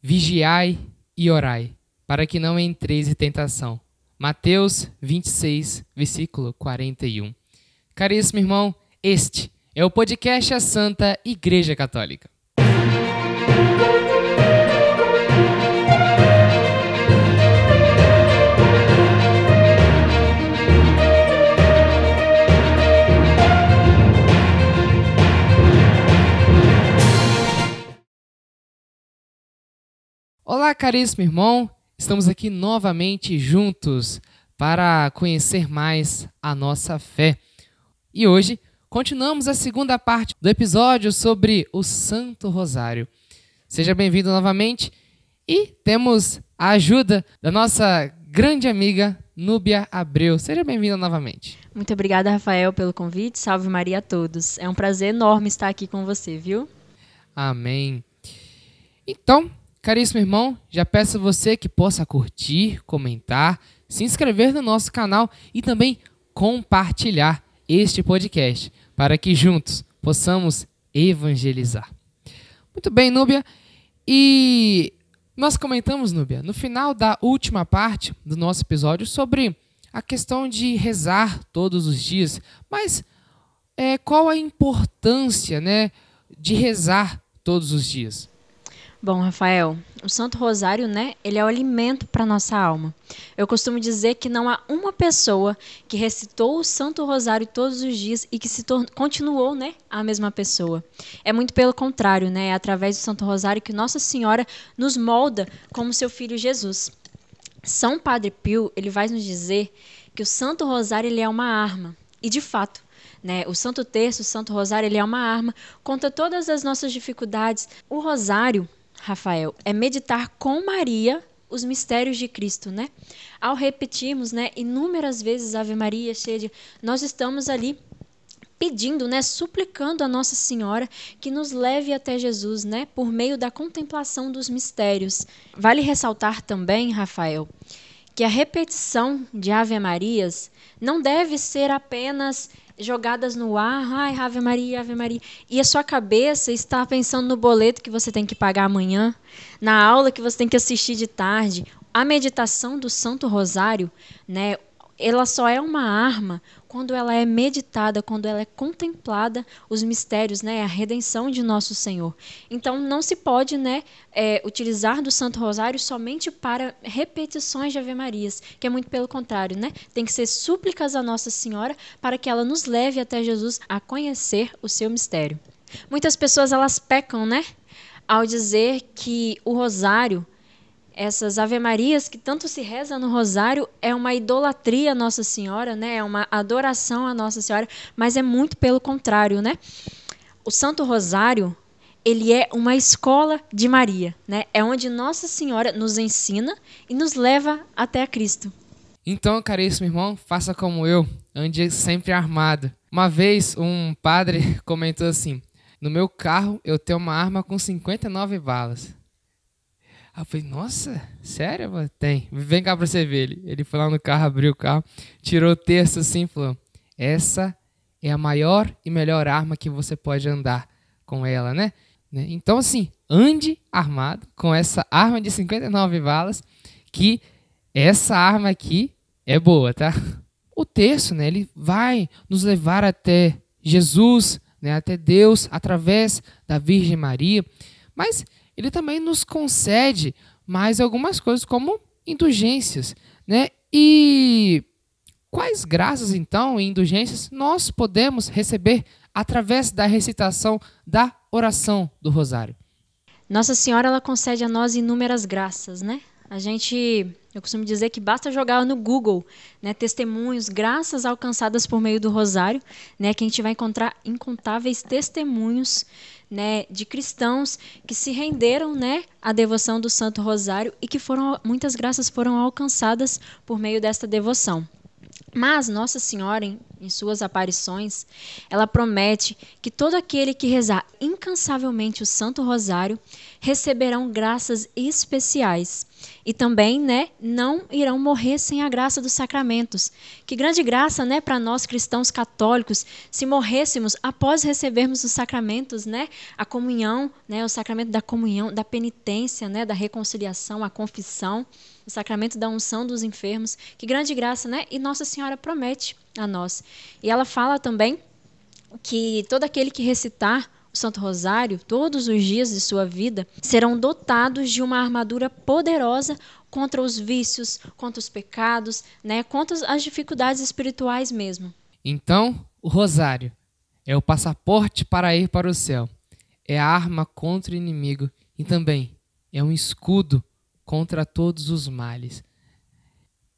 Vigiai e orai, para que não entreis em tentação. Mateus 26, versículo 41. Caríssimo irmão, este é o podcast A Santa Igreja Católica. Olá, caríssimo irmão. Estamos aqui novamente juntos para conhecer mais a nossa fé. E hoje continuamos a segunda parte do episódio sobre o Santo Rosário. Seja bem-vindo novamente e temos a ajuda da nossa grande amiga Núbia Abreu. Seja bem-vinda novamente. Muito obrigada, Rafael, pelo convite. Salve Maria a todos. É um prazer enorme estar aqui com você, viu? Amém. Então, Caríssimo irmão, já peço você que possa curtir, comentar, se inscrever no nosso canal e também compartilhar este podcast para que juntos possamos evangelizar. Muito bem, Núbia. E nós comentamos, Núbia, no final da última parte do nosso episódio sobre a questão de rezar todos os dias. Mas é, qual a importância né, de rezar todos os dias? Bom, Rafael, o Santo Rosário, né, ele é o alimento para nossa alma. Eu costumo dizer que não há uma pessoa que recitou o Santo Rosário todos os dias e que se continuou, né, a mesma pessoa. É muito pelo contrário, né, é através do Santo Rosário que Nossa Senhora nos molda como seu filho Jesus. São Padre Pio, ele vai nos dizer que o Santo Rosário ele é uma arma. E de fato, né? O Santo Terço, o Santo Rosário, ele é uma arma contra todas as nossas dificuldades. O Rosário, Rafael, é meditar com Maria os mistérios de Cristo, né? Ao repetirmos, né, inúmeras vezes Ave Maria, cheia de, nós estamos ali pedindo, né, suplicando a Nossa Senhora que nos leve até Jesus, né, por meio da contemplação dos mistérios. Vale ressaltar também, Rafael, que a repetição de Ave Marias não deve ser apenas jogadas no ar, ai, Ave Maria, Ave Maria, e a sua cabeça está pensando no boleto que você tem que pagar amanhã, na aula que você tem que assistir de tarde. A meditação do Santo Rosário, né, ela só é uma arma quando ela é meditada, quando ela é contemplada os mistérios, né, a redenção de nosso Senhor. Então não se pode, né, é, utilizar do Santo Rosário somente para repetições de Ave Marias, que é muito pelo contrário, né? Tem que ser súplicas a Nossa Senhora para que ela nos leve até Jesus a conhecer o seu mistério. Muitas pessoas elas pecam, né, ao dizer que o Rosário essas Ave-Marias que tanto se reza no Rosário é uma idolatria à Nossa Senhora, né? É uma adoração à Nossa Senhora, mas é muito pelo contrário, né? O Santo Rosário, ele é uma escola de Maria, né? É onde Nossa Senhora nos ensina e nos leva até a Cristo. Então, caríssimo irmão, faça como eu, ande sempre armado. Uma vez um padre comentou assim: "No meu carro eu tenho uma arma com 59 balas". Aí eu falei, nossa, sério? Tem. Vem cá pra você ver ele. Ele foi lá no carro, abriu o carro, tirou o texto assim e falou: Essa é a maior e melhor arma que você pode andar com ela, né? né? Então, assim, ande armado com essa arma de 59 balas, que essa arma aqui é boa, tá? O texto, né, ele vai nos levar até Jesus, né, até Deus, através da Virgem Maria, mas ele também nos concede mais algumas coisas, como indulgências. Né? E quais graças, então, e indulgências nós podemos receber através da recitação da oração do Rosário? Nossa Senhora ela concede a nós inúmeras graças, né? A gente, eu costumo dizer que basta jogar no Google, né, testemunhos, graças alcançadas por meio do Rosário, né, que a gente vai encontrar incontáveis testemunhos né, de cristãos que se renderam né, à devoção do Santo Rosário e que foram muitas graças foram alcançadas por meio desta devoção. Mas Nossa Senhora, em suas aparições, ela promete que todo aquele que rezar incansavelmente o Santo Rosário receberão graças especiais e também, né, não irão morrer sem a graça dos sacramentos. Que grande graça, né, para nós cristãos católicos, se morrêssemos após recebermos os sacramentos, né, a comunhão, né, o sacramento da comunhão, da penitência, né, da reconciliação, a confissão, o sacramento da unção dos enfermos. Que grande graça, né? E Nossa Senhora promete a nós. E ela fala também que todo aquele que recitar Santo Rosário, todos os dias de sua vida, serão dotados de uma armadura poderosa contra os vícios, contra os pecados, né, contra as dificuldades espirituais mesmo. Então, o Rosário é o passaporte para ir para o céu, é a arma contra o inimigo e também é um escudo contra todos os males.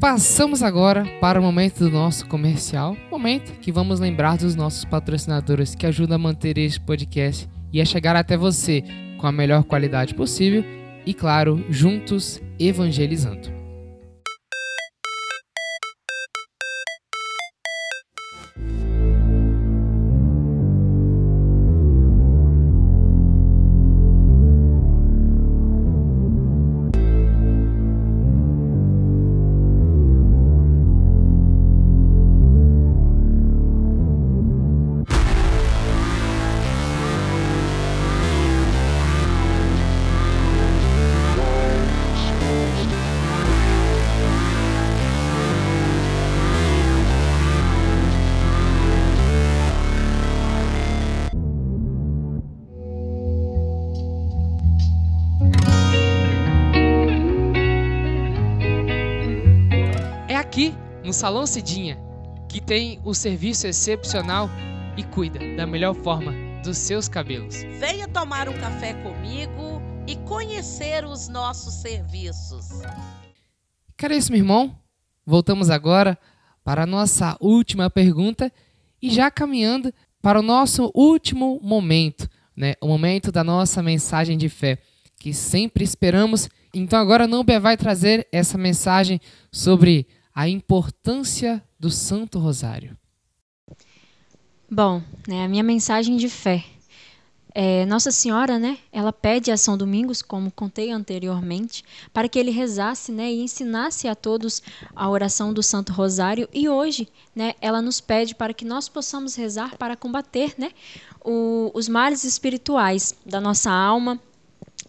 Passamos agora para o momento do nosso comercial, momento que vamos lembrar dos nossos patrocinadores que ajudam a manter este podcast e a chegar até você com a melhor qualidade possível e, claro, juntos evangelizando. No Salão Cidinha, que tem o serviço excepcional e cuida da melhor forma dos seus cabelos. Venha tomar um café comigo e conhecer os nossos serviços. Caríssimo irmão, voltamos agora para a nossa última pergunta e já caminhando para o nosso último momento, né? o momento da nossa mensagem de fé, que sempre esperamos. Então agora Núbia vai trazer essa mensagem sobre a importância do Santo Rosário? Bom, né, a minha mensagem de fé. É, Nossa Senhora, né, ela pede a São Domingos, como contei anteriormente, para que ele rezasse né, e ensinasse a todos a oração do Santo Rosário. E hoje, né, ela nos pede para que nós possamos rezar para combater né, o, os males espirituais da nossa alma,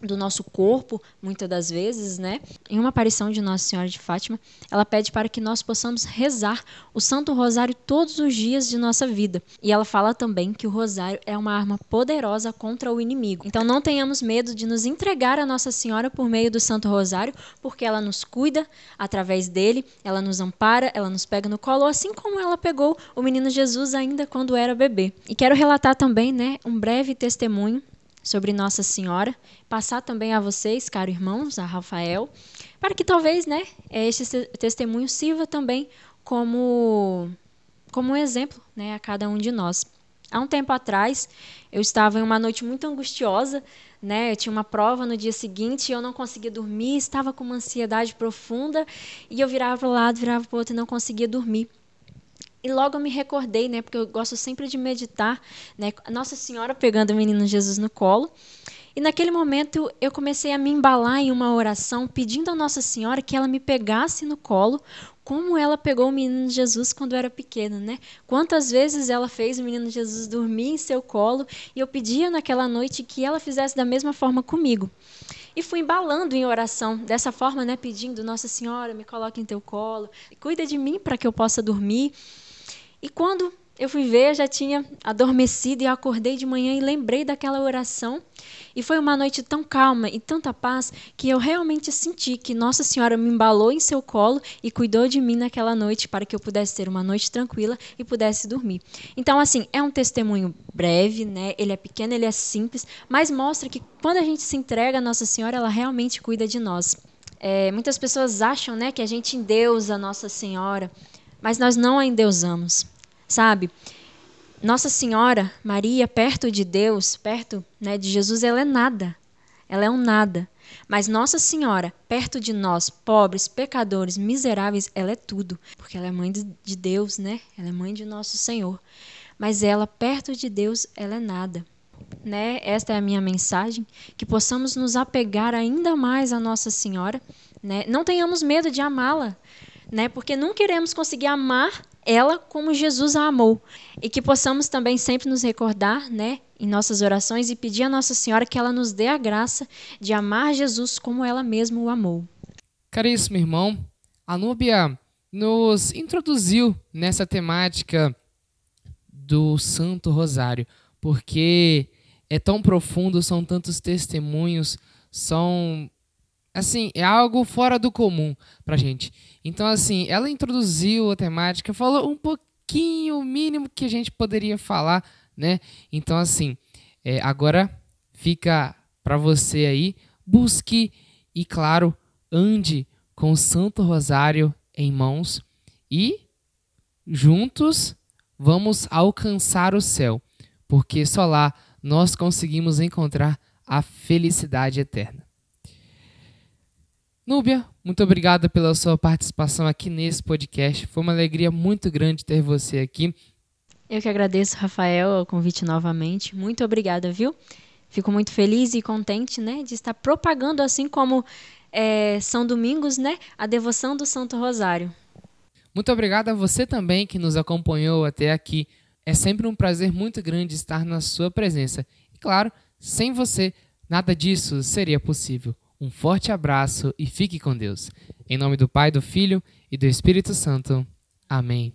do nosso corpo, muitas das vezes, né? Em uma aparição de Nossa Senhora de Fátima, ela pede para que nós possamos rezar o Santo Rosário todos os dias de nossa vida. E ela fala também que o rosário é uma arma poderosa contra o inimigo. Então não tenhamos medo de nos entregar a Nossa Senhora por meio do Santo Rosário, porque ela nos cuida através dele, ela nos ampara, ela nos pega no colo, assim como ela pegou o menino Jesus ainda quando era bebê. E quero relatar também, né, um breve testemunho sobre Nossa Senhora, passar também a vocês, caros irmãos, a Rafael, para que talvez, né, este testemunho sirva também como como um exemplo, né, a cada um de nós. Há um tempo atrás, eu estava em uma noite muito angustiosa, né? Eu tinha uma prova no dia seguinte, eu não conseguia dormir, estava com uma ansiedade profunda, e eu virava para o lado, virava para o outro e não conseguia dormir. E logo eu me recordei, né, porque eu gosto sempre de meditar, né, Nossa Senhora pegando o menino Jesus no colo. E naquele momento eu comecei a me embalar em uma oração pedindo a Nossa Senhora que ela me pegasse no colo, como ela pegou o menino Jesus quando era pequeno, né? Quantas vezes ela fez o menino Jesus dormir em seu colo e eu pedia naquela noite que ela fizesse da mesma forma comigo. E fui embalando em oração, dessa forma, né, pedindo, Nossa Senhora, me coloque em teu colo, cuida de mim para que eu possa dormir. E quando eu fui ver, já tinha adormecido e acordei de manhã e lembrei daquela oração. E foi uma noite tão calma e tanta paz que eu realmente senti que Nossa Senhora me embalou em seu colo e cuidou de mim naquela noite para que eu pudesse ter uma noite tranquila e pudesse dormir. Então, assim, é um testemunho breve, né? Ele é pequeno, ele é simples, mas mostra que quando a gente se entrega a Nossa Senhora, ela realmente cuida de nós. É, muitas pessoas acham, né, que a gente endeusa Nossa Senhora, mas nós não a endeusamos sabe? Nossa Senhora, Maria, perto de Deus, perto né, de Jesus, ela é nada. Ela é um nada. Mas Nossa Senhora, perto de nós, pobres, pecadores, miseráveis, ela é tudo, porque ela é mãe de Deus, né? Ela é mãe de nosso Senhor. Mas ela, perto de Deus, ela é nada. Né? Esta é a minha mensagem, que possamos nos apegar ainda mais a Nossa Senhora, né? Não tenhamos medo de amá-la, né? Porque não queremos conseguir amar ela como Jesus a amou. E que possamos também sempre nos recordar, né, em nossas orações e pedir a Nossa Senhora que ela nos dê a graça de amar Jesus como ela mesma o amou. Caríssimo irmão, a Núbia nos introduziu nessa temática do Santo Rosário, porque é tão profundo, são tantos testemunhos, são assim, é algo fora do comum pra gente. Então, assim, ela introduziu a temática, falou um pouquinho, o mínimo que a gente poderia falar, né? Então, assim, é, agora fica para você aí, busque e, claro, ande com o Santo Rosário em mãos e juntos vamos alcançar o céu, porque só lá nós conseguimos encontrar a felicidade eterna. Núbia, muito obrigado pela sua participação aqui nesse podcast. Foi uma alegria muito grande ter você aqui. Eu que agradeço, Rafael, o convite novamente. Muito obrigada, viu? Fico muito feliz e contente, né, de estar propagando assim como é, São Domingos, né, a devoção do Santo Rosário. Muito obrigado a você também que nos acompanhou até aqui. É sempre um prazer muito grande estar na sua presença. E claro, sem você, nada disso seria possível. Um forte abraço e fique com Deus. Em nome do Pai, do Filho e do Espírito Santo. Amém.